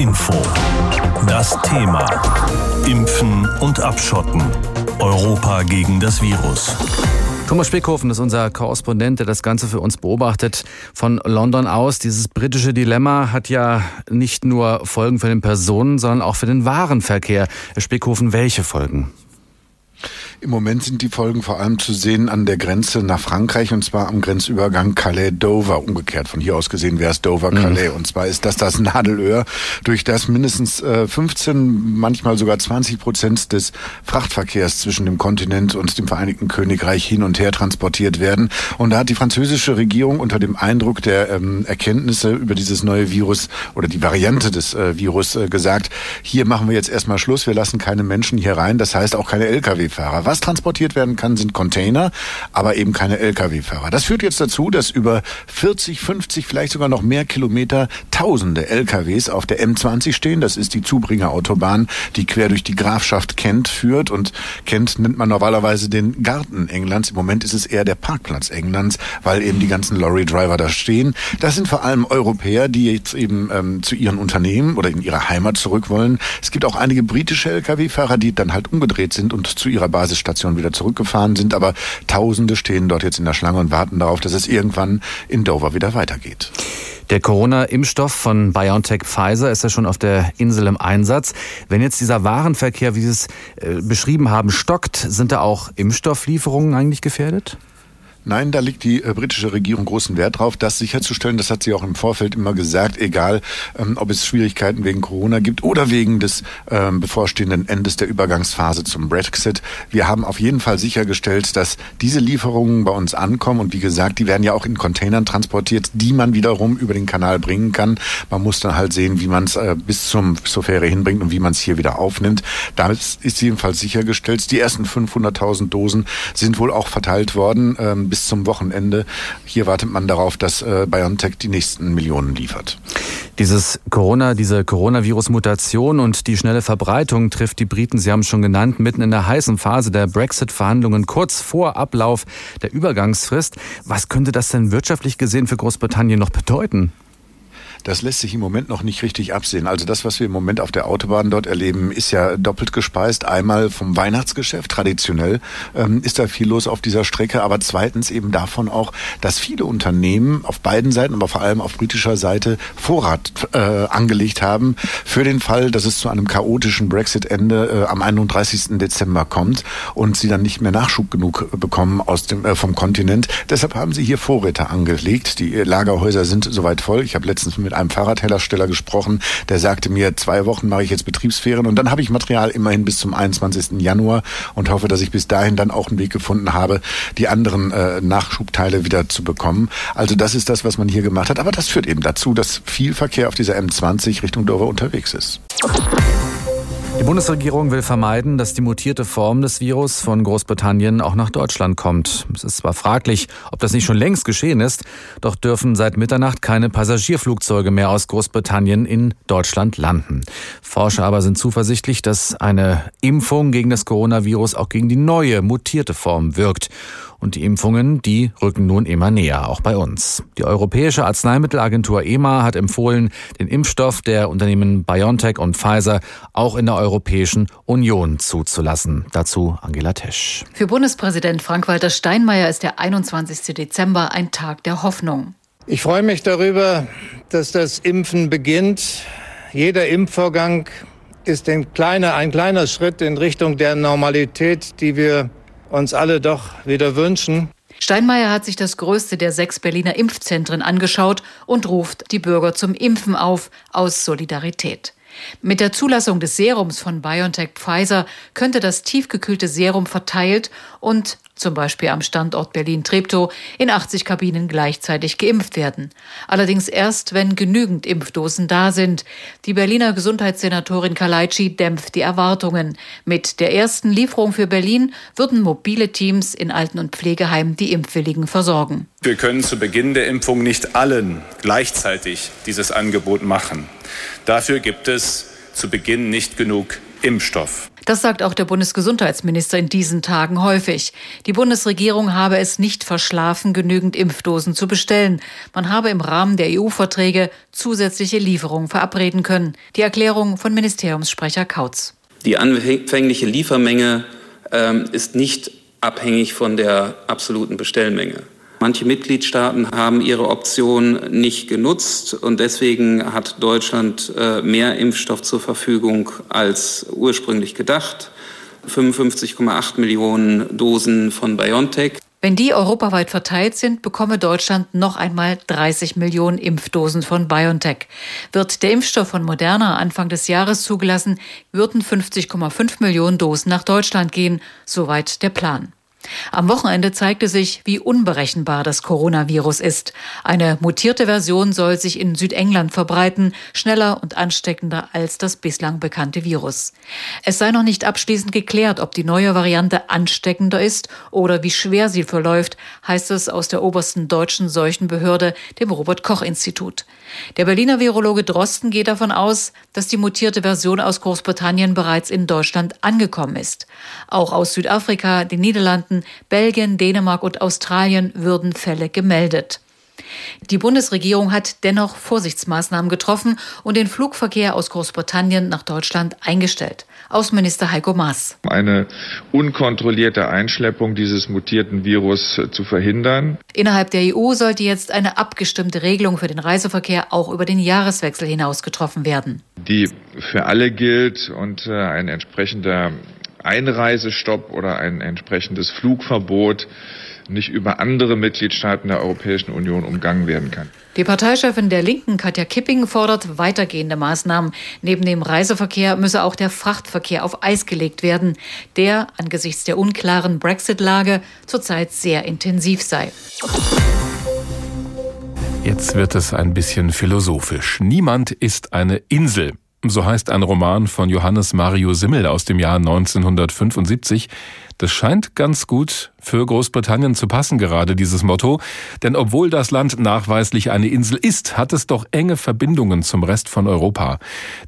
Info. Das Thema. Impfen und Abschotten. Europa gegen das Virus. Thomas Spickhofen ist unser Korrespondent, der das Ganze für uns beobachtet von London aus. Dieses britische Dilemma hat ja nicht nur Folgen für den Personen, sondern auch für den Warenverkehr. Herr Spickhofen, welche Folgen? Im Moment sind die Folgen vor allem zu sehen an der Grenze nach Frankreich und zwar am Grenzübergang Calais-Dover. Umgekehrt von hier aus gesehen wäre es Dover-Calais. Mhm. Und zwar ist das das Nadelöhr, durch das mindestens äh, 15, manchmal sogar 20 Prozent des Frachtverkehrs zwischen dem Kontinent und dem Vereinigten Königreich hin und her transportiert werden. Und da hat die französische Regierung unter dem Eindruck der ähm, Erkenntnisse über dieses neue Virus oder die Variante des äh, Virus äh, gesagt, hier machen wir jetzt erstmal Schluss, wir lassen keine Menschen hier rein, das heißt auch keine Lkw-Fahrer. Was transportiert werden kann, sind Container, aber eben keine Lkw-Fahrer. Das führt jetzt dazu, dass über 40, 50, vielleicht sogar noch mehr Kilometer tausende Lkws auf der M20 stehen. Das ist die Zubringerautobahn, die quer durch die Grafschaft Kent führt. Und Kent nennt man normalerweise den Garten Englands. Im Moment ist es eher der Parkplatz Englands, weil eben die ganzen Lorry-Driver da stehen. Das sind vor allem Europäer, die jetzt eben ähm, zu ihren Unternehmen oder in ihre Heimat zurück wollen. Es gibt auch einige britische Lkw-Fahrer, die dann halt umgedreht sind und zu ihrer Basis Station wieder zurückgefahren sind, aber Tausende stehen dort jetzt in der Schlange und warten darauf, dass es irgendwann in Dover wieder weitergeht. Der Corona-Impfstoff von BioNTech Pfizer ist ja schon auf der Insel im Einsatz. Wenn jetzt dieser Warenverkehr, wie Sie es äh, beschrieben haben, stockt, sind da auch Impfstofflieferungen eigentlich gefährdet? Nein, da liegt die äh, britische Regierung großen Wert drauf, das sicherzustellen. Das hat sie auch im Vorfeld immer gesagt, egal ähm, ob es Schwierigkeiten wegen Corona gibt oder wegen des ähm, bevorstehenden Endes der Übergangsphase zum Brexit. Wir haben auf jeden Fall sichergestellt, dass diese Lieferungen bei uns ankommen und wie gesagt, die werden ja auch in Containern transportiert, die man wiederum über den Kanal bringen kann. Man muss dann halt sehen, wie man es äh, bis zum zur Fähre hinbringt und wie man es hier wieder aufnimmt. Damit ist jedenfalls sichergestellt. Die ersten 500.000 Dosen sind wohl auch verteilt worden. Ähm, bis zum Wochenende. Hier wartet man darauf, dass äh, BioNTech die nächsten Millionen liefert. Dieses Corona, diese Coronavirus-Mutation und die schnelle Verbreitung trifft die Briten, Sie haben es schon genannt, mitten in der heißen Phase der Brexit-Verhandlungen kurz vor Ablauf der Übergangsfrist. Was könnte das denn wirtschaftlich gesehen für Großbritannien noch bedeuten? Das lässt sich im Moment noch nicht richtig absehen. Also das, was wir im Moment auf der Autobahn dort erleben, ist ja doppelt gespeist. Einmal vom Weihnachtsgeschäft, traditionell ähm, ist da viel los auf dieser Strecke, aber zweitens eben davon auch, dass viele Unternehmen auf beiden Seiten, aber vor allem auf britischer Seite Vorrat äh, angelegt haben für den Fall, dass es zu einem chaotischen Brexit-Ende äh, am 31. Dezember kommt und sie dann nicht mehr Nachschub genug bekommen aus dem äh, vom Kontinent. Deshalb haben sie hier Vorräte angelegt. Die Lagerhäuser sind soweit voll. Ich habe letztens mit mit einem Fahrradhersteller gesprochen, der sagte mir, zwei Wochen mache ich jetzt Betriebsferien und dann habe ich Material immerhin bis zum 21. Januar und hoffe, dass ich bis dahin dann auch einen Weg gefunden habe, die anderen äh, Nachschubteile wieder zu bekommen. Also das ist das, was man hier gemacht hat. Aber das führt eben dazu, dass viel Verkehr auf dieser M20 Richtung Dover unterwegs ist. Die Bundesregierung will vermeiden, dass die mutierte Form des Virus von Großbritannien auch nach Deutschland kommt. Es ist zwar fraglich, ob das nicht schon längst geschehen ist, doch dürfen seit Mitternacht keine Passagierflugzeuge mehr aus Großbritannien in Deutschland landen. Forscher aber sind zuversichtlich, dass eine Impfung gegen das Coronavirus auch gegen die neue mutierte Form wirkt. Und die Impfungen, die rücken nun immer näher, auch bei uns. Die Europäische Arzneimittelagentur EMA hat empfohlen, den Impfstoff der Unternehmen BioNTech und Pfizer auch in der Europäischen Union zuzulassen. Dazu Angela Tesch. Für Bundespräsident Frank-Walter Steinmeier ist der 21. Dezember ein Tag der Hoffnung. Ich freue mich darüber, dass das Impfen beginnt. Jeder Impfvorgang ist ein kleiner, ein kleiner Schritt in Richtung der Normalität, die wir uns alle doch wieder wünschen. Steinmeier hat sich das größte der sechs Berliner Impfzentren angeschaut und ruft die Bürger zum Impfen auf, aus Solidarität. Mit der Zulassung des Serums von BioNTech Pfizer könnte das tiefgekühlte Serum verteilt und zum Beispiel am Standort Berlin-Treptow, in 80 Kabinen gleichzeitig geimpft werden. Allerdings erst, wenn genügend Impfdosen da sind. Die Berliner Gesundheitssenatorin Kalaitschi dämpft die Erwartungen. Mit der ersten Lieferung für Berlin würden mobile Teams in Alten- und Pflegeheimen die Impfwilligen versorgen. Wir können zu Beginn der Impfung nicht allen gleichzeitig dieses Angebot machen. Dafür gibt es zu Beginn nicht genug Impfstoff. Das sagt auch der Bundesgesundheitsminister in diesen Tagen häufig. Die Bundesregierung habe es nicht verschlafen, genügend Impfdosen zu bestellen. Man habe im Rahmen der EU-Verträge zusätzliche Lieferungen verabreden können. Die Erklärung von Ministeriumssprecher Kautz. Die anfängliche Liefermenge ähm, ist nicht abhängig von der absoluten Bestellmenge. Manche Mitgliedstaaten haben ihre Option nicht genutzt und deswegen hat Deutschland äh, mehr Impfstoff zur Verfügung als ursprünglich gedacht. 55,8 Millionen Dosen von BioNTech. Wenn die europaweit verteilt sind, bekomme Deutschland noch einmal 30 Millionen Impfdosen von BioNTech. Wird der Impfstoff von Moderna Anfang des Jahres zugelassen, würden 50,5 Millionen Dosen nach Deutschland gehen. Soweit der Plan. Am Wochenende zeigte sich, wie unberechenbar das Coronavirus ist. Eine mutierte Version soll sich in Südengland verbreiten, schneller und ansteckender als das bislang bekannte Virus. Es sei noch nicht abschließend geklärt, ob die neue Variante ansteckender ist oder wie schwer sie verläuft, heißt es aus der obersten deutschen Seuchenbehörde, dem Robert Koch Institut. Der Berliner Virologe Drosten geht davon aus, dass die mutierte Version aus Großbritannien bereits in Deutschland angekommen ist. Auch aus Südafrika, den Niederlanden, Belgien, Dänemark und Australien würden Fälle gemeldet. Die Bundesregierung hat dennoch Vorsichtsmaßnahmen getroffen und den Flugverkehr aus Großbritannien nach Deutschland eingestellt. Außenminister Heiko Maas. Eine unkontrollierte Einschleppung dieses mutierten Virus zu verhindern. Innerhalb der EU sollte jetzt eine abgestimmte Regelung für den Reiseverkehr auch über den Jahreswechsel hinaus getroffen werden. Die für alle gilt und äh, ein entsprechender Einreisestopp oder ein entsprechendes Flugverbot nicht über andere Mitgliedstaaten der Europäischen Union umgangen werden kann. Die Parteichefin der Linken, Katja Kipping, fordert weitergehende Maßnahmen. Neben dem Reiseverkehr müsse auch der Frachtverkehr auf Eis gelegt werden, der angesichts der unklaren Brexit-Lage zurzeit sehr intensiv sei. Jetzt wird es ein bisschen philosophisch. Niemand ist eine Insel. So heißt ein Roman von Johannes Mario Simmel aus dem Jahr 1975. Das scheint ganz gut für Großbritannien zu passen, gerade dieses Motto. Denn obwohl das Land nachweislich eine Insel ist, hat es doch enge Verbindungen zum Rest von Europa.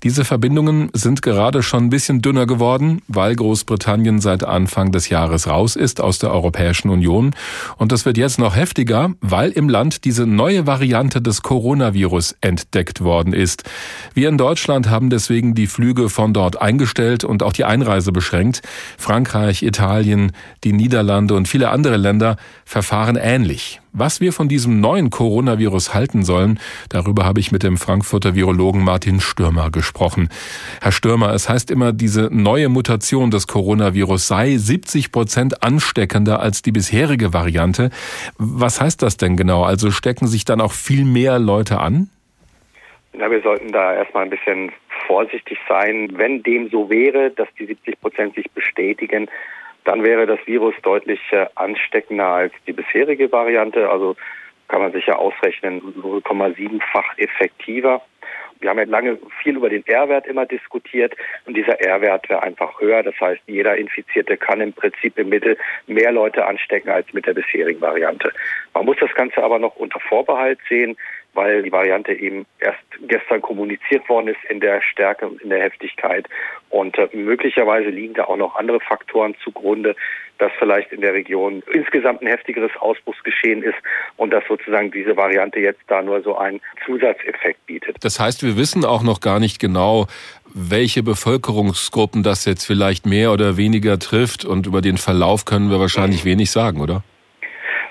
Diese Verbindungen sind gerade schon ein bisschen dünner geworden, weil Großbritannien seit Anfang des Jahres raus ist aus der Europäischen Union. Und das wird jetzt noch heftiger, weil im Land diese neue Variante des Coronavirus entdeckt worden ist. Wir in Deutschland haben deswegen die Flüge von dort eingestellt und auch die Einreise beschränkt. Frankreich, Italien, die Niederlande und viele andere Länder verfahren ähnlich. Was wir von diesem neuen Coronavirus halten sollen, darüber habe ich mit dem Frankfurter Virologen Martin Stürmer gesprochen. Herr Stürmer, es heißt immer, diese neue Mutation des Coronavirus sei 70 Prozent ansteckender als die bisherige Variante. Was heißt das denn genau? Also stecken sich dann auch viel mehr Leute an? Na, wir sollten da erstmal ein bisschen vorsichtig sein. Wenn dem so wäre, dass die 70 Prozent sich bestätigen, dann wäre das Virus deutlich äh, ansteckender als die bisherige Variante. Also kann man sich ja ausrechnen, 0,7-fach effektiver. Wir haben ja lange viel über den R-Wert immer diskutiert und dieser R-Wert wäre einfach höher. Das heißt, jeder Infizierte kann im Prinzip im Mittel mehr Leute anstecken als mit der bisherigen Variante. Man muss das Ganze aber noch unter Vorbehalt sehen weil die Variante eben erst gestern kommuniziert worden ist in der Stärke und in der Heftigkeit. Und äh, möglicherweise liegen da auch noch andere Faktoren zugrunde, dass vielleicht in der Region insgesamt ein heftigeres Ausbruchsgeschehen ist und dass sozusagen diese Variante jetzt da nur so einen Zusatzeffekt bietet. Das heißt, wir wissen auch noch gar nicht genau, welche Bevölkerungsgruppen das jetzt vielleicht mehr oder weniger trifft und über den Verlauf können wir wahrscheinlich wenig sagen, oder?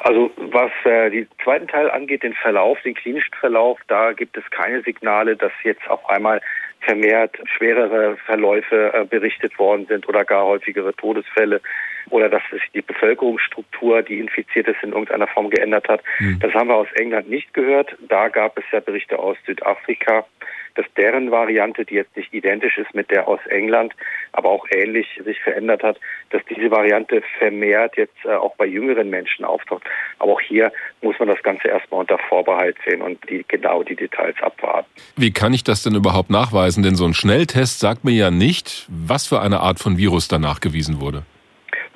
Also was äh, den zweiten Teil angeht, den Verlauf, den klinischen Verlauf, da gibt es keine Signale, dass jetzt auf einmal vermehrt schwerere Verläufe äh, berichtet worden sind oder gar häufigere Todesfälle oder dass sich die Bevölkerungsstruktur, die infiziert ist, in irgendeiner Form geändert hat. Mhm. Das haben wir aus England nicht gehört. Da gab es ja Berichte aus Südafrika dass deren Variante, die jetzt nicht identisch ist mit der aus England, aber auch ähnlich sich verändert hat, dass diese Variante vermehrt jetzt äh, auch bei jüngeren Menschen auftaucht. Aber auch hier muss man das Ganze erstmal unter Vorbehalt sehen und die, genau die Details abwarten. Wie kann ich das denn überhaupt nachweisen? Denn so ein Schnelltest sagt mir ja nicht, was für eine Art von Virus da nachgewiesen wurde.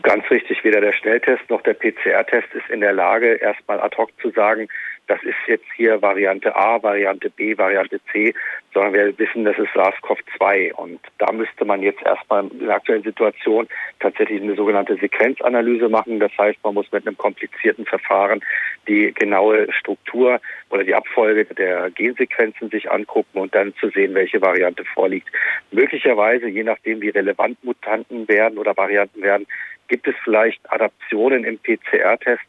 Ganz richtig, weder der Schnelltest noch der PCR-Test ist in der Lage, erstmal ad hoc zu sagen, das ist jetzt hier Variante A, Variante B, Variante C, sondern wir wissen, das ist SARS-CoV-2. Und da müsste man jetzt erstmal in der aktuellen Situation tatsächlich eine sogenannte Sequenzanalyse machen. Das heißt, man muss mit einem komplizierten Verfahren die genaue Struktur oder die Abfolge der Gensequenzen sich angucken und dann zu sehen, welche Variante vorliegt. Möglicherweise, je nachdem, wie relevant Mutanten werden oder Varianten werden, gibt es vielleicht Adaptionen im PCR-Test,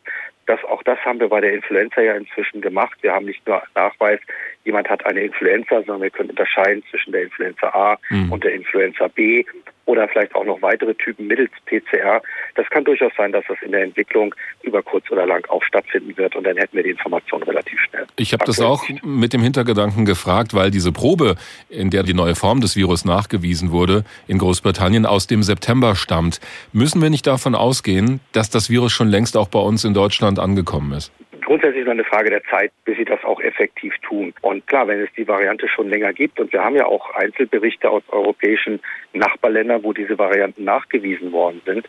das, auch das haben wir bei der Influenza ja inzwischen gemacht. Wir haben nicht nur Nachweis, jemand hat eine Influenza, sondern wir können unterscheiden zwischen der Influenza A mhm. und der Influenza B oder vielleicht auch noch weitere Typen mittels PCR. Das kann durchaus sein, dass das in der Entwicklung über kurz oder lang auch stattfinden wird und dann hätten wir die Information relativ schnell. Ich habe das auch mit dem Hintergedanken gefragt, weil diese Probe, in der die neue Form des Virus nachgewiesen wurde, in Großbritannien aus dem September stammt. Müssen wir nicht davon ausgehen, dass das Virus schon längst auch bei uns in Deutschland angekommen ist? Grundsätzlich nur eine Frage der Zeit, bis sie das auch effektiv tun. Und klar, wenn es die Variante schon länger gibt, und wir haben ja auch Einzelberichte aus europäischen Nachbarländern, wo diese Varianten nachgewiesen worden sind.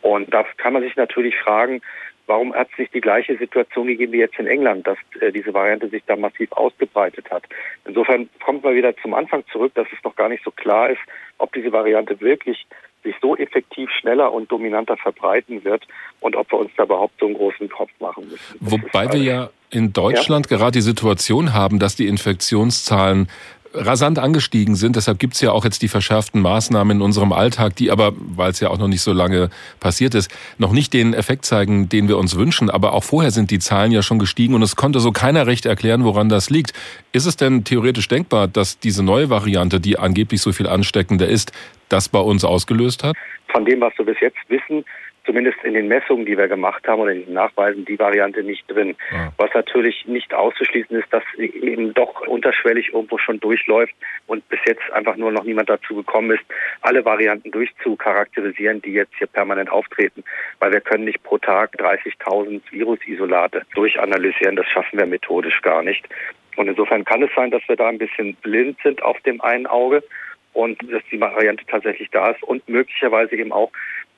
Und da kann man sich natürlich fragen, warum hat es nicht die gleiche Situation gegeben wie jetzt in England, dass äh, diese Variante sich da massiv ausgebreitet hat. Insofern kommt man wieder zum Anfang zurück, dass es noch gar nicht so klar ist, ob diese Variante wirklich sich so effektiv schneller und dominanter verbreiten wird und ob wir uns da überhaupt so einen großen Kopf machen müssen. Wobei wir ja in Deutschland ja? gerade die Situation haben, dass die Infektionszahlen rasant angestiegen sind. Deshalb gibt's ja auch jetzt die verschärften Maßnahmen in unserem Alltag, die aber, weil es ja auch noch nicht so lange passiert ist, noch nicht den Effekt zeigen, den wir uns wünschen. Aber auch vorher sind die Zahlen ja schon gestiegen und es konnte so keiner recht erklären, woran das liegt. Ist es denn theoretisch denkbar, dass diese neue Variante, die angeblich so viel ansteckender ist, das bei uns ausgelöst hat? Von dem, was wir bis jetzt wissen, zumindest in den Messungen, die wir gemacht haben oder in den Nachweisen, die Variante nicht drin. Ja. Was natürlich nicht auszuschließen ist, dass eben doch unterschwellig irgendwo schon durchläuft und bis jetzt einfach nur noch niemand dazu gekommen ist, alle Varianten durchzucharakterisieren, die jetzt hier permanent auftreten. Weil wir können nicht pro Tag 30.000 Virusisolate durchanalysieren. Das schaffen wir methodisch gar nicht. Und insofern kann es sein, dass wir da ein bisschen blind sind auf dem einen Auge und dass die Variante tatsächlich da ist und möglicherweise eben auch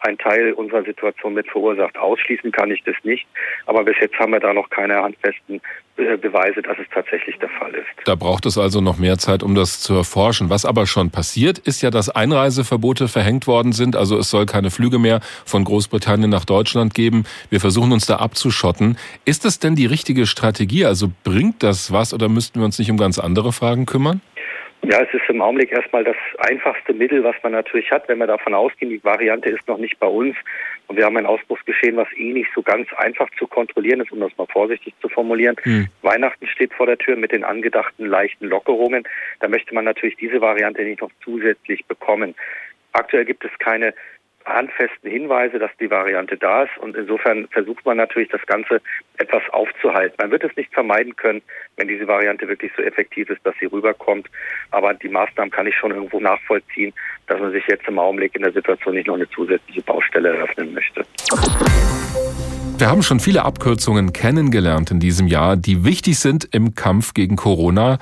ein Teil unserer Situation mit verursacht. Ausschließen kann ich das nicht, aber bis jetzt haben wir da noch keine handfesten äh, Beweise, dass es tatsächlich der Fall ist. Da braucht es also noch mehr Zeit, um das zu erforschen. Was aber schon passiert, ist ja, dass Einreiseverbote verhängt worden sind. Also es soll keine Flüge mehr von Großbritannien nach Deutschland geben. Wir versuchen uns da abzuschotten. Ist das denn die richtige Strategie? Also bringt das was oder müssten wir uns nicht um ganz andere Fragen kümmern? Ja, es ist im Augenblick erstmal das einfachste Mittel, was man natürlich hat, wenn wir davon ausgehen, die Variante ist noch nicht bei uns und wir haben ein Ausbruchsgeschehen, was eh nicht so ganz einfach zu kontrollieren ist, um das mal vorsichtig zu formulieren. Hm. Weihnachten steht vor der Tür mit den angedachten leichten Lockerungen. Da möchte man natürlich diese Variante nicht noch zusätzlich bekommen. Aktuell gibt es keine handfesten Hinweise, dass die Variante da ist. Und insofern versucht man natürlich, das Ganze etwas aufzuhalten. Man wird es nicht vermeiden können, wenn diese Variante wirklich so effektiv ist, dass sie rüberkommt. Aber die Maßnahmen kann ich schon irgendwo nachvollziehen, dass man sich jetzt im Augenblick in der Situation nicht noch eine zusätzliche Baustelle eröffnen möchte. Wir haben schon viele Abkürzungen kennengelernt in diesem Jahr, die wichtig sind im Kampf gegen Corona.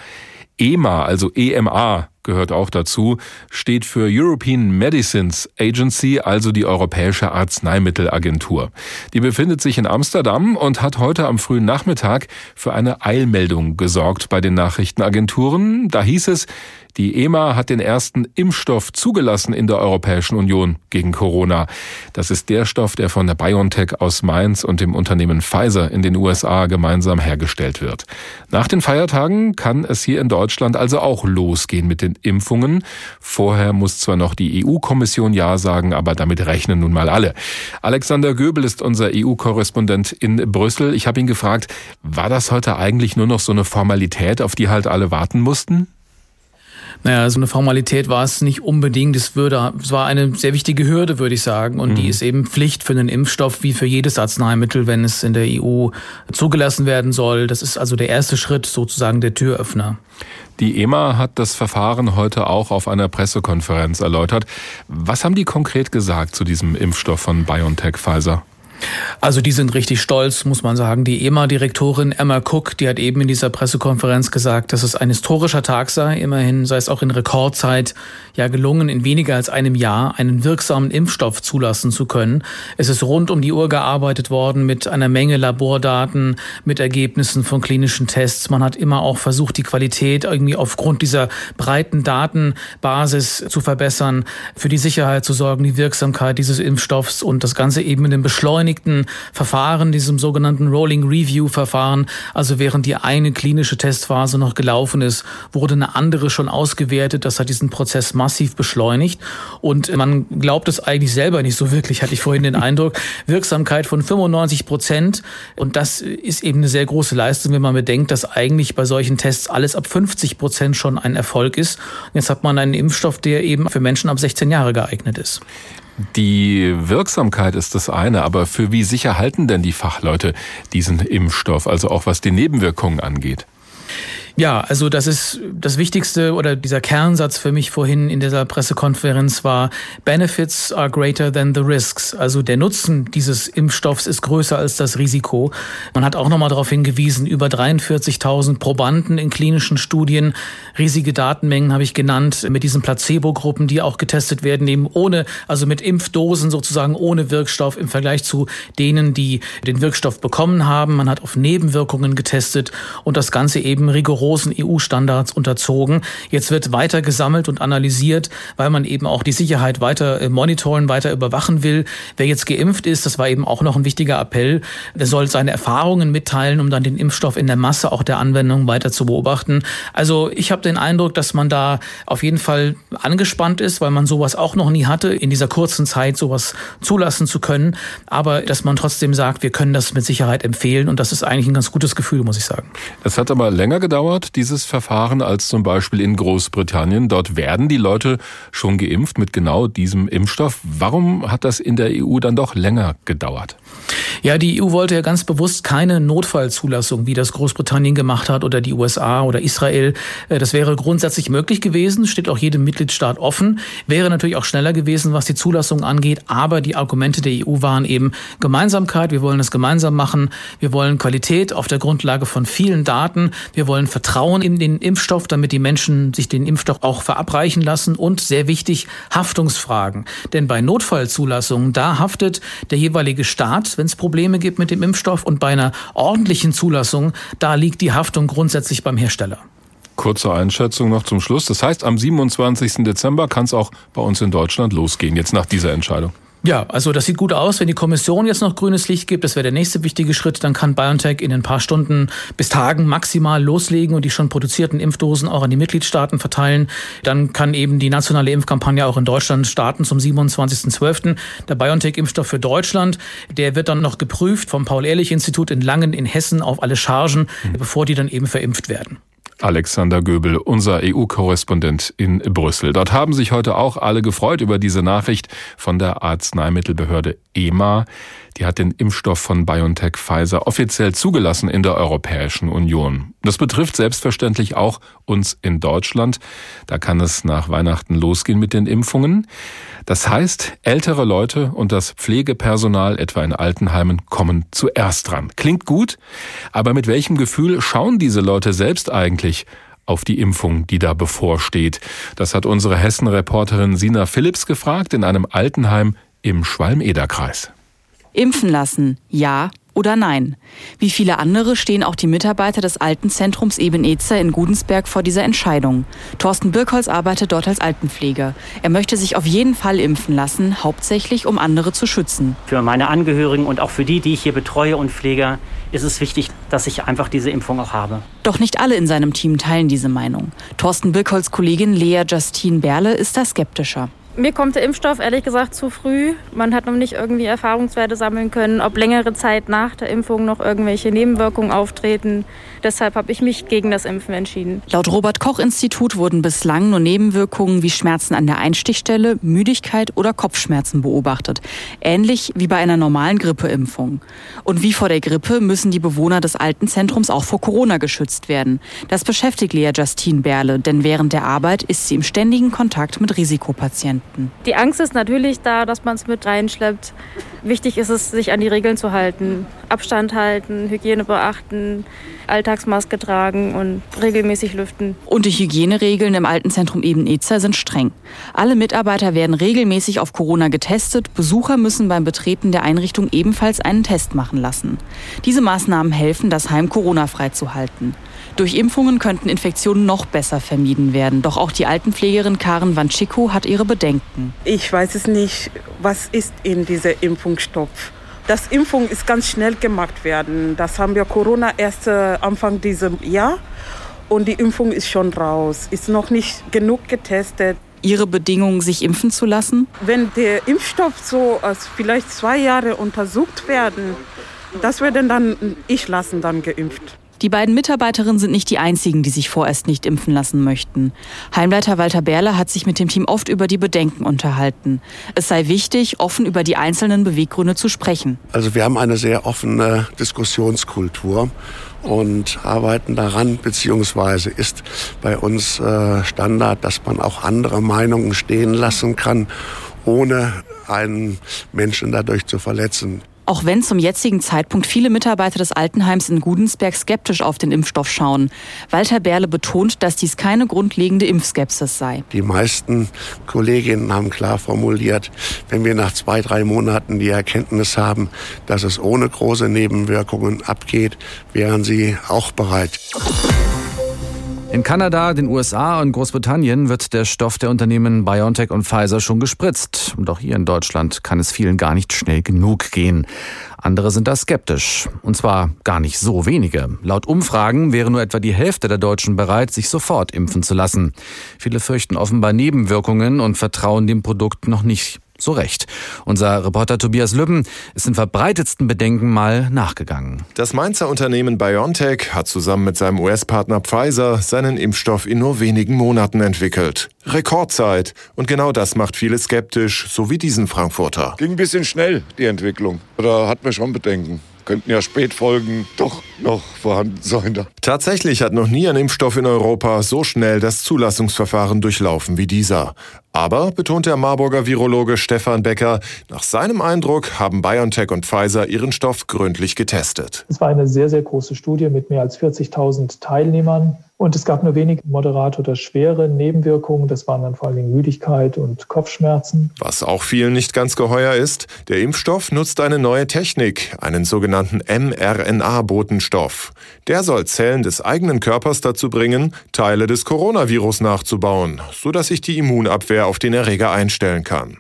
EMA, also EMA, gehört auch dazu, steht für European Medicines Agency, also die Europäische Arzneimittelagentur. Die befindet sich in Amsterdam und hat heute am frühen Nachmittag für eine Eilmeldung gesorgt bei den Nachrichtenagenturen. Da hieß es, die EMA hat den ersten Impfstoff zugelassen in der Europäischen Union gegen Corona. Das ist der Stoff, der von der BioNTech aus Mainz und dem Unternehmen Pfizer in den USA gemeinsam hergestellt wird. Nach den Feiertagen kann es hier in Deutschland also auch losgehen mit den Impfungen. Vorher muss zwar noch die EU-Kommission Ja sagen, aber damit rechnen nun mal alle. Alexander Göbel ist unser EU-Korrespondent in Brüssel. Ich habe ihn gefragt, war das heute eigentlich nur noch so eine Formalität, auf die halt alle warten mussten? Naja, so eine Formalität war es nicht unbedingt. Es, würde, es war eine sehr wichtige Hürde, würde ich sagen. Und mhm. die ist eben Pflicht für einen Impfstoff wie für jedes Arzneimittel, wenn es in der EU zugelassen werden soll. Das ist also der erste Schritt, sozusagen der Türöffner. Die EMA hat das Verfahren heute auch auf einer Pressekonferenz erläutert. Was haben die konkret gesagt zu diesem Impfstoff von BioNTech Pfizer? Also die sind richtig stolz, muss man sagen. Die EMA-Direktorin Emma Cook, die hat eben in dieser Pressekonferenz gesagt, dass es ein historischer Tag sei. Immerhin sei es auch in Rekordzeit ja gelungen, in weniger als einem Jahr einen wirksamen Impfstoff zulassen zu können. Es ist rund um die Uhr gearbeitet worden mit einer Menge Labordaten, mit Ergebnissen von klinischen Tests. Man hat immer auch versucht, die Qualität irgendwie aufgrund dieser breiten Datenbasis zu verbessern, für die Sicherheit zu sorgen, die Wirksamkeit dieses Impfstoffs und das Ganze eben in den beschleunigten Verfahren, diesem sogenannten Rolling Review Verfahren. Also während die eine klinische Testphase noch gelaufen ist, wurde eine andere schon ausgewertet. Das hat diesen Prozess massiv beschleunigt. Und man glaubt es eigentlich selber nicht so wirklich, hatte ich vorhin den Eindruck. Wirksamkeit von 95 Prozent. Und das ist eben eine sehr große Leistung, wenn man bedenkt, dass eigentlich bei solchen Tests alles ab 50 Prozent schon ein Erfolg ist. Jetzt hat man einen Impfstoff, der eben für Menschen ab 16 Jahre geeignet ist. Die Wirksamkeit ist das eine, aber für wie sicher halten denn die Fachleute diesen Impfstoff, also auch was die Nebenwirkungen angeht? Ja, also das ist das Wichtigste oder dieser Kernsatz für mich vorhin in dieser Pressekonferenz war, Benefits are greater than the risks. Also der Nutzen dieses Impfstoffs ist größer als das Risiko. Man hat auch nochmal darauf hingewiesen, über 43.000 Probanden in klinischen Studien, riesige Datenmengen habe ich genannt, mit diesen Placebo-Gruppen, die auch getestet werden, eben ohne, also mit Impfdosen sozusagen ohne Wirkstoff im Vergleich zu denen, die den Wirkstoff bekommen haben. Man hat auf Nebenwirkungen getestet und das Ganze eben rigoros rigorosen EU-Standards unterzogen. Jetzt wird weiter gesammelt und analysiert, weil man eben auch die Sicherheit weiter äh, monitoren, weiter überwachen will. Wer jetzt geimpft ist, das war eben auch noch ein wichtiger Appell, der soll seine Erfahrungen mitteilen, um dann den Impfstoff in der Masse auch der Anwendung weiter zu beobachten. Also ich habe den Eindruck, dass man da auf jeden Fall angespannt ist, weil man sowas auch noch nie hatte, in dieser kurzen Zeit sowas zulassen zu können. Aber dass man trotzdem sagt, wir können das mit Sicherheit empfehlen und das ist eigentlich ein ganz gutes Gefühl, muss ich sagen. Es hat aber länger gedauert dauert dieses Verfahren als zum Beispiel in Großbritannien. Dort werden die Leute schon geimpft mit genau diesem Impfstoff. Warum hat das in der EU dann doch länger gedauert? Ja, die EU wollte ja ganz bewusst keine Notfallzulassung, wie das Großbritannien gemacht hat oder die USA oder Israel. Äh, das wäre grundsätzlich möglich gewesen, steht auch jedem Mitgliedstaat offen. Wäre natürlich auch schneller gewesen, was die Zulassung angeht. Aber die Argumente der EU waren eben Gemeinsamkeit. Wir wollen es gemeinsam machen. Wir wollen Qualität auf der Grundlage von vielen Daten. Wir wollen Vertrauen in den Impfstoff, damit die Menschen sich den Impfstoff auch verabreichen lassen. Und sehr wichtig, Haftungsfragen. Denn bei Notfallzulassungen, da haftet der jeweilige Staat, wenn es Probleme gibt mit dem Impfstoff. Und bei einer ordentlichen Zulassung, da liegt die Haftung grundsätzlich beim Hersteller. Kurze Einschätzung noch zum Schluss. Das heißt, am 27. Dezember kann es auch bei uns in Deutschland losgehen, jetzt nach dieser Entscheidung. Ja, also das sieht gut aus. Wenn die Kommission jetzt noch grünes Licht gibt, das wäre der nächste wichtige Schritt, dann kann BioNTech in ein paar Stunden bis Tagen maximal loslegen und die schon produzierten Impfdosen auch an die Mitgliedstaaten verteilen. Dann kann eben die nationale Impfkampagne auch in Deutschland starten zum 27.12. Der BioNTech-Impfstoff für Deutschland, der wird dann noch geprüft vom Paul-Ehrlich-Institut in Langen in Hessen auf alle Chargen, mhm. bevor die dann eben verimpft werden. Alexander Göbel, unser EU-Korrespondent in Brüssel. Dort haben sich heute auch alle gefreut über diese Nachricht von der Arzneimittelbehörde EMA. Die hat den Impfstoff von BioNTech Pfizer offiziell zugelassen in der Europäischen Union. Das betrifft selbstverständlich auch uns in Deutschland. Da kann es nach Weihnachten losgehen mit den Impfungen. Das heißt, ältere Leute und das Pflegepersonal, etwa in Altenheimen, kommen zuerst dran. Klingt gut, aber mit welchem Gefühl schauen diese Leute selbst eigentlich auf die Impfung, die da bevorsteht? Das hat unsere Hessen-Reporterin Sina Phillips gefragt in einem Altenheim im Schwalm-Eder-Kreis. Impfen lassen, ja oder nein? Wie viele andere stehen auch die Mitarbeiter des Altenzentrums Ebenezer in Gudensberg vor dieser Entscheidung. Thorsten Birkholz arbeitet dort als Altenpfleger. Er möchte sich auf jeden Fall impfen lassen, hauptsächlich um andere zu schützen. Für meine Angehörigen und auch für die, die ich hier betreue und pflege, ist es wichtig, dass ich einfach diese Impfung auch habe. Doch nicht alle in seinem Team teilen diese Meinung. Thorsten Birkholz Kollegin Lea Justine Berle ist da skeptischer. Mir kommt der Impfstoff ehrlich gesagt zu früh. Man hat noch nicht irgendwie Erfahrungswerte sammeln können, ob längere Zeit nach der Impfung noch irgendwelche Nebenwirkungen auftreten. Deshalb habe ich mich gegen das Impfen entschieden. Laut Robert Koch Institut wurden bislang nur Nebenwirkungen wie Schmerzen an der Einstichstelle, Müdigkeit oder Kopfschmerzen beobachtet. Ähnlich wie bei einer normalen Grippeimpfung. Und wie vor der Grippe müssen die Bewohner des Altenzentrums auch vor Corona geschützt werden. Das beschäftigt Lea Justine Berle, denn während der Arbeit ist sie im ständigen Kontakt mit Risikopatienten. Könnten. Die Angst ist natürlich da, dass man es mit reinschleppt. Wichtig ist es, sich an die Regeln zu halten. Abstand halten, Hygiene beachten, Alltagsmaske tragen und regelmäßig lüften. Und die Hygieneregeln im Altenzentrum Eben-Ezer sind streng. Alle Mitarbeiter werden regelmäßig auf Corona getestet. Besucher müssen beim Betreten der Einrichtung ebenfalls einen Test machen lassen. Diese Maßnahmen helfen, das Heim Corona-frei zu halten. Durch Impfungen könnten Infektionen noch besser vermieden werden. Doch auch die Altenpflegerin Karen Wanschiko hat ihre Bedenken. Ich weiß es nicht, was ist in dieser Impfungsstoff. Das Impfung ist ganz schnell gemacht werden. Das haben wir Corona erst äh, Anfang dieses Jahr und die Impfung ist schon raus. Ist noch nicht genug getestet. Ihre Bedingungen, sich impfen zu lassen? Wenn der Impfstoff so als vielleicht zwei Jahre untersucht werden, das würde dann ich lassen dann geimpft. Die beiden Mitarbeiterinnen sind nicht die einzigen, die sich vorerst nicht impfen lassen möchten. Heimleiter Walter Berle hat sich mit dem Team oft über die Bedenken unterhalten. Es sei wichtig, offen über die einzelnen Beweggründe zu sprechen. Also wir haben eine sehr offene Diskussionskultur und arbeiten daran, beziehungsweise ist bei uns äh, Standard, dass man auch andere Meinungen stehen lassen kann, ohne einen Menschen dadurch zu verletzen. Auch wenn zum jetzigen Zeitpunkt viele Mitarbeiter des Altenheims in Gudensberg skeptisch auf den Impfstoff schauen. Walter Berle betont, dass dies keine grundlegende Impfskepsis sei. Die meisten Kolleginnen haben klar formuliert, wenn wir nach zwei, drei Monaten die Erkenntnis haben, dass es ohne große Nebenwirkungen abgeht, wären sie auch bereit. In Kanada, den USA und Großbritannien wird der Stoff der Unternehmen BioNTech und Pfizer schon gespritzt. Und auch hier in Deutschland kann es vielen gar nicht schnell genug gehen. Andere sind da skeptisch. Und zwar gar nicht so wenige. Laut Umfragen wäre nur etwa die Hälfte der Deutschen bereit, sich sofort impfen zu lassen. Viele fürchten offenbar Nebenwirkungen und vertrauen dem Produkt noch nicht so recht. Unser Reporter Tobias Lübben ist den verbreitetsten Bedenken mal nachgegangen. Das Mainzer Unternehmen BioNTech hat zusammen mit seinem US-Partner Pfizer seinen Impfstoff in nur wenigen Monaten entwickelt. Rekordzeit. Und genau das macht viele skeptisch, so wie diesen Frankfurter. Ging ein bisschen schnell, die Entwicklung. Da hat man schon Bedenken könnten ja Spätfolgen doch noch vorhanden sein. Tatsächlich hat noch nie ein Impfstoff in Europa so schnell das Zulassungsverfahren durchlaufen wie dieser. Aber, betont der Marburger Virologe Stefan Becker, nach seinem Eindruck haben BioNTech und Pfizer ihren Stoff gründlich getestet. Es war eine sehr, sehr große Studie mit mehr als 40.000 Teilnehmern. Und es gab nur wenig moderate oder schwere Nebenwirkungen. Das waren dann vor allen Dingen Müdigkeit und Kopfschmerzen. Was auch vielen nicht ganz geheuer ist, der Impfstoff nutzt eine neue Technik, einen sogenannten mRNA-Botenstoff. Der soll Zellen des eigenen Körpers dazu bringen, Teile des Coronavirus nachzubauen, sodass sich die Immunabwehr auf den Erreger einstellen kann.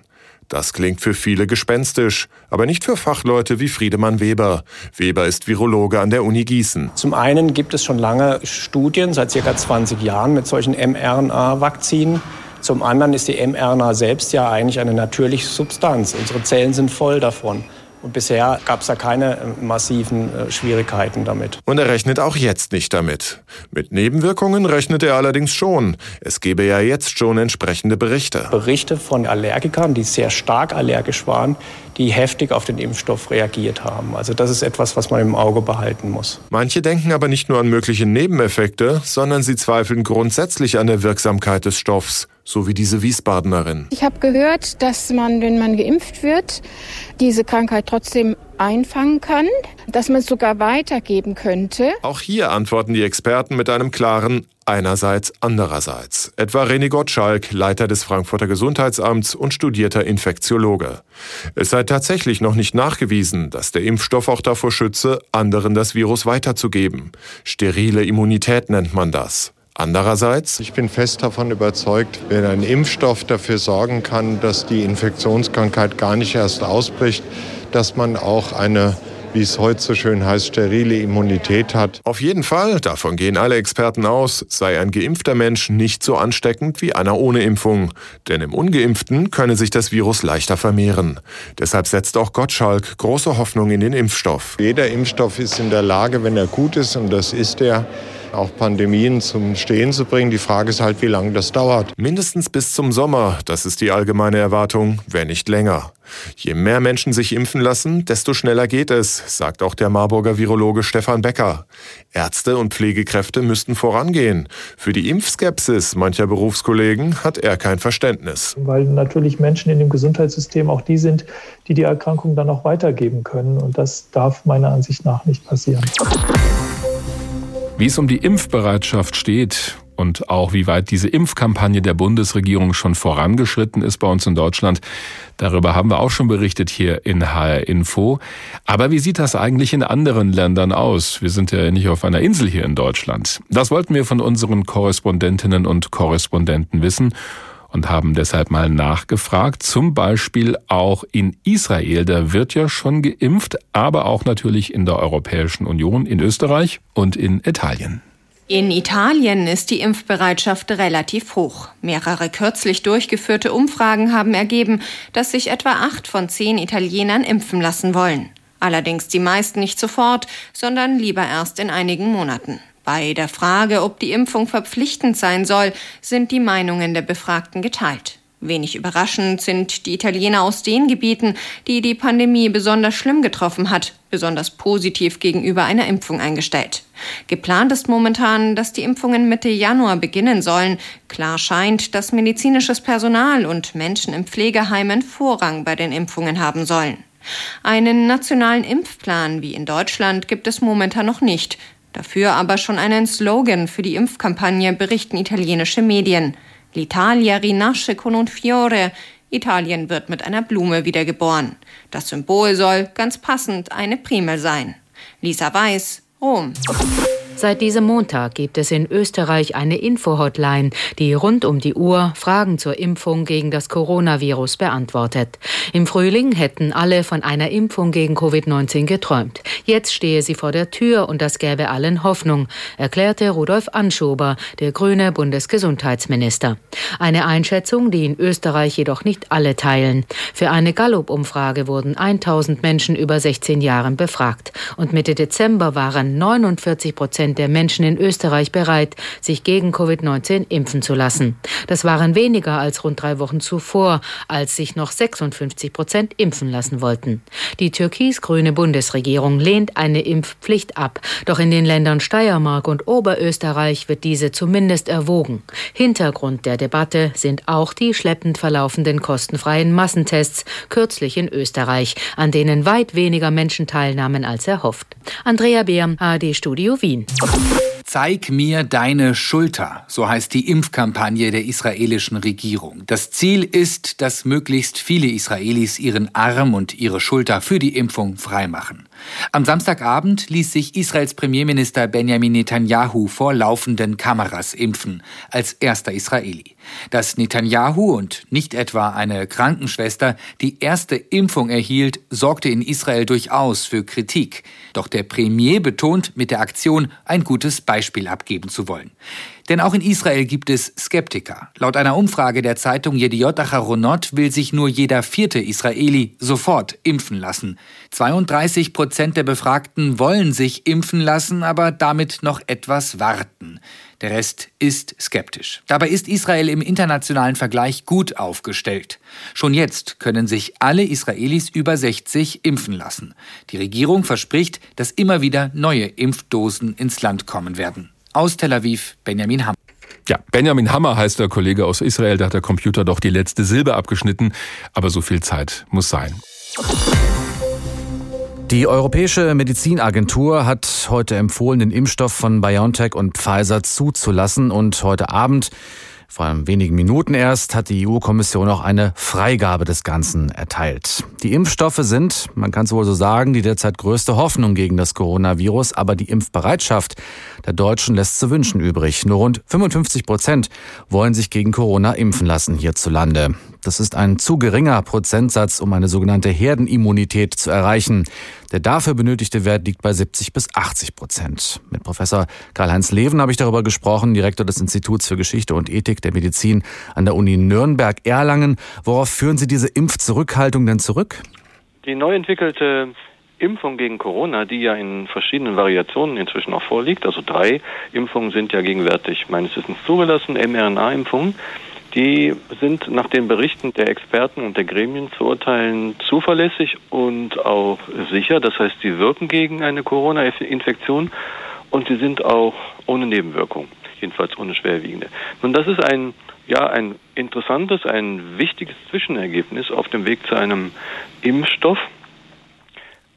Das klingt für viele gespenstisch, aber nicht für Fachleute wie Friedemann Weber. Weber ist Virologe an der Uni Gießen. Zum einen gibt es schon lange Studien, seit circa 20 Jahren, mit solchen mRNA-Vakzinen. Zum anderen ist die mRNA selbst ja eigentlich eine natürliche Substanz. Unsere Zellen sind voll davon. Und bisher gab es da keine äh, massiven äh, Schwierigkeiten damit. Und er rechnet auch jetzt nicht damit. Mit Nebenwirkungen rechnet er allerdings schon. Es gebe ja jetzt schon entsprechende Berichte. Berichte von Allergikern, die sehr stark allergisch waren, die heftig auf den Impfstoff reagiert haben. Also das ist etwas, was man im Auge behalten muss. Manche denken aber nicht nur an mögliche Nebeneffekte, sondern sie zweifeln grundsätzlich an der Wirksamkeit des Stoffs, so wie diese Wiesbadenerin. Ich habe gehört, dass man, wenn man geimpft wird, diese Krankheit trotzdem einfangen kann, dass man es sogar weitergeben könnte. Auch hier antworten die Experten mit einem klaren Einerseits, andererseits. Etwa René Gottschalk, Leiter des Frankfurter Gesundheitsamts und studierter Infektiologe. Es sei tatsächlich noch nicht nachgewiesen, dass der Impfstoff auch davor schütze, anderen das Virus weiterzugeben. Sterile Immunität nennt man das. Andererseits, ich bin fest davon überzeugt, wenn ein Impfstoff dafür sorgen kann, dass die Infektionskrankheit gar nicht erst ausbricht, dass man auch eine wie es heute so schön heißt, sterile Immunität hat. Auf jeden Fall, davon gehen alle Experten aus, sei ein geimpfter Mensch nicht so ansteckend wie einer ohne Impfung. Denn im ungeimpften könne sich das Virus leichter vermehren. Deshalb setzt auch Gottschalk große Hoffnung in den Impfstoff. Jeder Impfstoff ist in der Lage, wenn er gut ist, und das ist er, auch Pandemien zum Stehen zu bringen. Die Frage ist halt, wie lange das dauert. Mindestens bis zum Sommer, das ist die allgemeine Erwartung, wenn nicht länger. Je mehr Menschen sich impfen lassen, desto schneller geht es, sagt auch der Marburger Virologe Stefan Becker. Ärzte und Pflegekräfte müssten vorangehen. Für die Impfskepsis mancher Berufskollegen hat er kein Verständnis. Weil natürlich Menschen in dem Gesundheitssystem auch die sind, die die Erkrankung dann auch weitergeben können. Und das darf meiner Ansicht nach nicht passieren. Wie es um die Impfbereitschaft steht und auch wie weit diese Impfkampagne der Bundesregierung schon vorangeschritten ist bei uns in Deutschland, darüber haben wir auch schon berichtet hier in HR Info. Aber wie sieht das eigentlich in anderen Ländern aus? Wir sind ja nicht auf einer Insel hier in Deutschland. Das wollten wir von unseren Korrespondentinnen und Korrespondenten wissen und haben deshalb mal nachgefragt, zum Beispiel auch in Israel. Da wird ja schon geimpft, aber auch natürlich in der Europäischen Union, in Österreich und in Italien. In Italien ist die Impfbereitschaft relativ hoch. Mehrere kürzlich durchgeführte Umfragen haben ergeben, dass sich etwa acht von zehn Italienern impfen lassen wollen. Allerdings die meisten nicht sofort, sondern lieber erst in einigen Monaten. Bei der Frage, ob die Impfung verpflichtend sein soll, sind die Meinungen der Befragten geteilt. Wenig überraschend sind die Italiener aus den Gebieten, die die Pandemie besonders schlimm getroffen hat, besonders positiv gegenüber einer Impfung eingestellt. Geplant ist momentan, dass die Impfungen Mitte Januar beginnen sollen. Klar scheint, dass medizinisches Personal und Menschen in Pflegeheimen Vorrang bei den Impfungen haben sollen. Einen nationalen Impfplan wie in Deutschland gibt es momentan noch nicht. Dafür aber schon einen Slogan für die Impfkampagne berichten italienische Medien. L'Italia rinasce con un fiore. Italien wird mit einer Blume wiedergeboren. Das Symbol soll ganz passend eine Primel sein. Lisa Weiß, Rom. Seit diesem Montag gibt es in Österreich eine Info-Hotline, die rund um die Uhr Fragen zur Impfung gegen das Coronavirus beantwortet. Im Frühling hätten alle von einer Impfung gegen Covid-19 geträumt. Jetzt stehe sie vor der Tür und das gäbe allen Hoffnung, erklärte Rudolf Anschober, der grüne Bundesgesundheitsminister. Eine Einschätzung, die in Österreich jedoch nicht alle teilen. Für eine Gallup-Umfrage wurden 1000 Menschen über 16 Jahren befragt und Mitte Dezember waren 49 Prozent Prozent der Menschen in Österreich bereit, sich gegen Covid-19 impfen zu lassen. Das waren weniger als rund drei Wochen zuvor, als sich noch 56 Prozent impfen lassen wollten. Die türkis-grüne Bundesregierung lehnt eine Impfpflicht ab. Doch in den Ländern Steiermark und Oberösterreich wird diese zumindest erwogen. Hintergrund der Debatte sind auch die schleppend verlaufenden kostenfreien Massentests kürzlich in Österreich, an denen weit weniger Menschen teilnahmen als erhofft. Andrea Beer, AD Studio Wien. you. Zeig mir deine Schulter, so heißt die Impfkampagne der israelischen Regierung. Das Ziel ist, dass möglichst viele Israelis ihren Arm und ihre Schulter für die Impfung freimachen. Am Samstagabend ließ sich Israels Premierminister Benjamin Netanyahu vor laufenden Kameras impfen, als erster Israeli. Dass Netanyahu und nicht etwa eine Krankenschwester die erste Impfung erhielt, sorgte in Israel durchaus für Kritik. Doch der Premier betont mit der Aktion ein gutes Beispiel abgeben zu wollen. Denn auch in Israel gibt es Skeptiker. Laut einer Umfrage der Zeitung Yediot Acharonot will sich nur jeder vierte Israeli sofort impfen lassen. 32 Prozent der Befragten wollen sich impfen lassen, aber damit noch etwas warten. Der Rest ist skeptisch. Dabei ist Israel im internationalen Vergleich gut aufgestellt. Schon jetzt können sich alle Israelis über 60 impfen lassen. Die Regierung verspricht, dass immer wieder neue Impfdosen ins Land kommen werden. Aus Tel Aviv, Benjamin Hammer. Ja, Benjamin Hammer heißt der Kollege aus Israel, da hat der Computer doch die letzte Silbe abgeschnitten, aber so viel Zeit muss sein. Die Europäische Medizinagentur hat heute empfohlen, den Impfstoff von BioNTech und Pfizer zuzulassen und heute Abend vor wenigen Minuten erst hat die EU-Kommission auch eine Freigabe des Ganzen erteilt. Die Impfstoffe sind, man kann es wohl so sagen, die derzeit größte Hoffnung gegen das Coronavirus, aber die Impfbereitschaft der Deutschen lässt zu wünschen übrig. Nur rund 55 Prozent wollen sich gegen Corona impfen lassen hierzulande. Das ist ein zu geringer Prozentsatz, um eine sogenannte Herdenimmunität zu erreichen. Der dafür benötigte Wert liegt bei 70 bis 80 Prozent. Mit Professor Karl-Heinz Leven habe ich darüber gesprochen, Direktor des Instituts für Geschichte und Ethik der Medizin an der Uni Nürnberg-Erlangen. Worauf führen Sie diese Impfzurückhaltung denn zurück? Die neu entwickelte Impfung gegen Corona, die ja in verschiedenen Variationen inzwischen auch vorliegt, also drei Impfungen sind ja gegenwärtig meines Wissens zugelassen, mRNA-Impfungen, die sind nach den Berichten der Experten und der Gremien zu urteilen zuverlässig und auch sicher. Das heißt, sie wirken gegen eine Corona-Infektion und sie sind auch ohne Nebenwirkung, jedenfalls ohne schwerwiegende. Nun, das ist ein ja ein interessantes, ein wichtiges Zwischenergebnis auf dem Weg zu einem Impfstoff.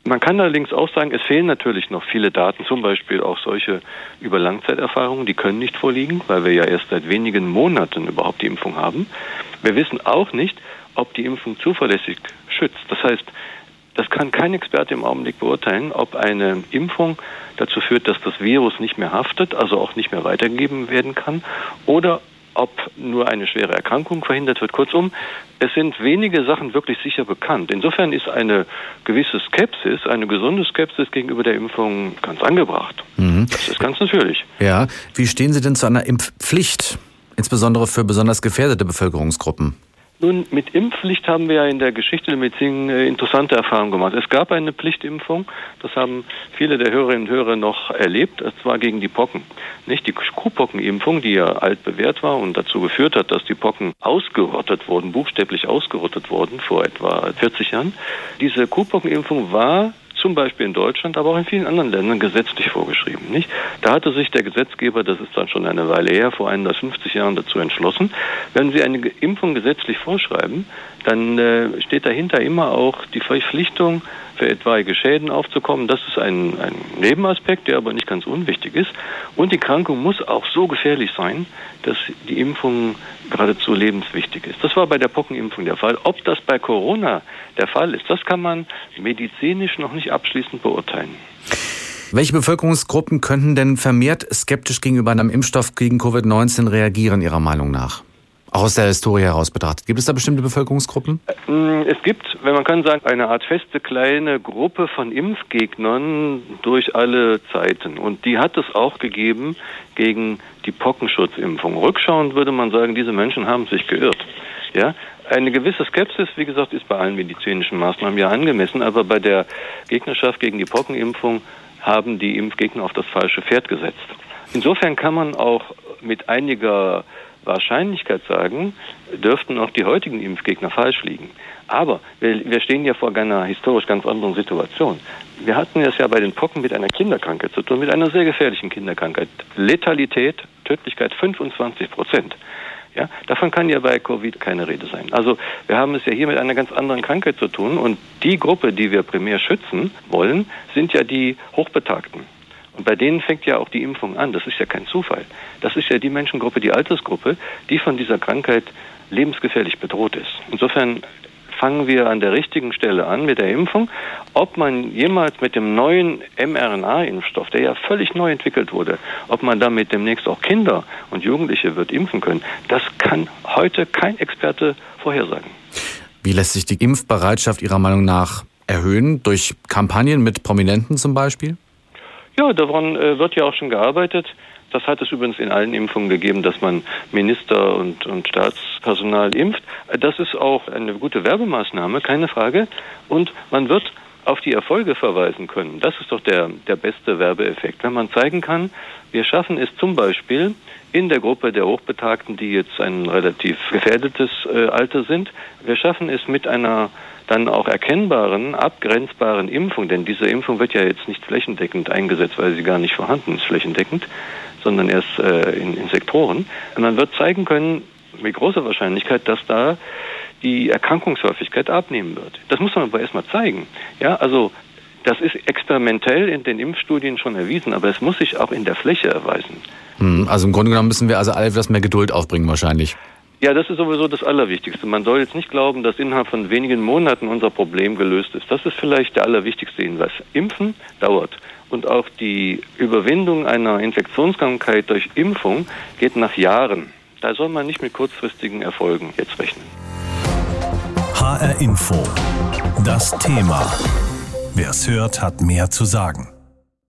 Man kann allerdings auch sagen, es fehlen natürlich noch viele Daten, zum Beispiel auch solche über Langzeiterfahrungen, die können nicht vorliegen, weil wir ja erst seit wenigen Monaten überhaupt die Impfung haben. Wir wissen auch nicht, ob die Impfung zuverlässig schützt. Das heißt, das kann kein Experte im Augenblick beurteilen, ob eine Impfung dazu führt, dass das Virus nicht mehr haftet, also auch nicht mehr weitergegeben werden kann, oder ob nur eine schwere Erkrankung verhindert wird. Kurzum, es sind wenige Sachen wirklich sicher bekannt. Insofern ist eine gewisse Skepsis, eine gesunde Skepsis gegenüber der Impfung ganz angebracht. Mhm. Das ist ganz natürlich. Ja, wie stehen Sie denn zu einer Impfpflicht, insbesondere für besonders gefährdete Bevölkerungsgruppen? Nun, mit Impfpflicht haben wir ja in der Geschichte der Medizin äh, interessante Erfahrungen gemacht. Es gab eine Pflichtimpfung, das haben viele der Hörerinnen und Hörer noch erlebt, und zwar gegen die Pocken. Nicht die Kuhpockenimpfung, die ja alt bewährt war und dazu geführt hat, dass die Pocken ausgerottet wurden, buchstäblich ausgerottet wurden vor etwa 40 Jahren. Diese Kuhpockenimpfung war zum Beispiel in Deutschland, aber auch in vielen anderen Ländern gesetzlich vorgeschrieben. Nicht? Da hatte sich der Gesetzgeber, das ist dann schon eine Weile her, vor 150 Jahren dazu entschlossen, wenn Sie eine Impfung gesetzlich vorschreiben, dann äh, steht dahinter immer auch die Verpflichtung, für etwaige Schäden aufzukommen. Das ist ein, ein Nebenaspekt, der aber nicht ganz unwichtig ist. Und die Krankung muss auch so gefährlich sein, dass die Impfung geradezu lebenswichtig ist. Das war bei der Pockenimpfung der Fall. Ob das bei Corona der Fall ist, das kann man medizinisch noch nicht abschließend beurteilen. Welche Bevölkerungsgruppen könnten denn vermehrt skeptisch gegenüber einem Impfstoff gegen Covid-19 reagieren, Ihrer Meinung nach? Auch aus der Historie heraus betrachtet. Gibt es da bestimmte Bevölkerungsgruppen? Mm, es gibt, wenn man kann sagen, eine Art feste kleine Gruppe von Impfgegnern durch alle Zeiten. Und die hat es auch gegeben gegen die Pockenschutzimpfung. Rückschauend würde man sagen, diese Menschen haben sich geirrt. Ja, eine gewisse Skepsis, wie gesagt, ist bei allen medizinischen Maßnahmen ja angemessen, aber bei der Gegnerschaft gegen die Pockenimpfung haben die Impfgegner auf das falsche Pferd gesetzt. Insofern kann man auch mit einiger Wahrscheinlichkeit sagen, dürften auch die heutigen Impfgegner falsch liegen. Aber wir, wir stehen ja vor einer historisch ganz anderen Situation. Wir hatten es ja bei den Pocken mit einer Kinderkrankheit zu tun, mit einer sehr gefährlichen Kinderkrankheit. Letalität, Tödlichkeit 25 Prozent. Ja, davon kann ja bei Covid keine Rede sein. Also wir haben es ja hier mit einer ganz anderen Krankheit zu tun und die Gruppe, die wir primär schützen wollen, sind ja die Hochbetagten. Und bei denen fängt ja auch die Impfung an. Das ist ja kein Zufall. Das ist ja die Menschengruppe, die Altersgruppe, die von dieser Krankheit lebensgefährlich bedroht ist. Insofern fangen wir an der richtigen Stelle an mit der Impfung. Ob man jemals mit dem neuen mRNA-Impfstoff, der ja völlig neu entwickelt wurde, ob man damit demnächst auch Kinder und Jugendliche wird impfen können, das kann heute kein Experte vorhersagen. Wie lässt sich die Impfbereitschaft Ihrer Meinung nach erhöhen? Durch Kampagnen mit Prominenten zum Beispiel? Ja, daran äh, wird ja auch schon gearbeitet. Das hat es übrigens in allen Impfungen gegeben, dass man Minister und, und Staatspersonal impft. Das ist auch eine gute Werbemaßnahme, keine Frage. Und man wird auf die Erfolge verweisen können. Das ist doch der, der beste Werbeeffekt. Wenn man zeigen kann, wir schaffen es zum Beispiel in der Gruppe der Hochbetagten, die jetzt ein relativ gefährdetes äh, Alter sind, wir schaffen es mit einer dann auch erkennbaren, abgrenzbaren Impfung, denn diese Impfung wird ja jetzt nicht flächendeckend eingesetzt, weil sie gar nicht vorhanden ist flächendeckend, sondern erst äh, in, in Sektoren. Und man wird zeigen können, mit großer Wahrscheinlichkeit, dass da die Erkrankungshäufigkeit abnehmen wird. Das muss man aber erstmal zeigen. Ja, also das ist experimentell in den Impfstudien schon erwiesen, aber es muss sich auch in der Fläche erweisen. Hm, also im Grunde genommen müssen wir also alle etwas mehr Geduld aufbringen wahrscheinlich. Ja, das ist sowieso das Allerwichtigste. Man soll jetzt nicht glauben, dass innerhalb von wenigen Monaten unser Problem gelöst ist. Das ist vielleicht der allerwichtigste Hinweis. Impfen dauert. Und auch die Überwindung einer Infektionskrankheit durch Impfung geht nach Jahren. Da soll man nicht mit kurzfristigen Erfolgen jetzt rechnen. HR Info. Das Thema. Wer es hört, hat mehr zu sagen.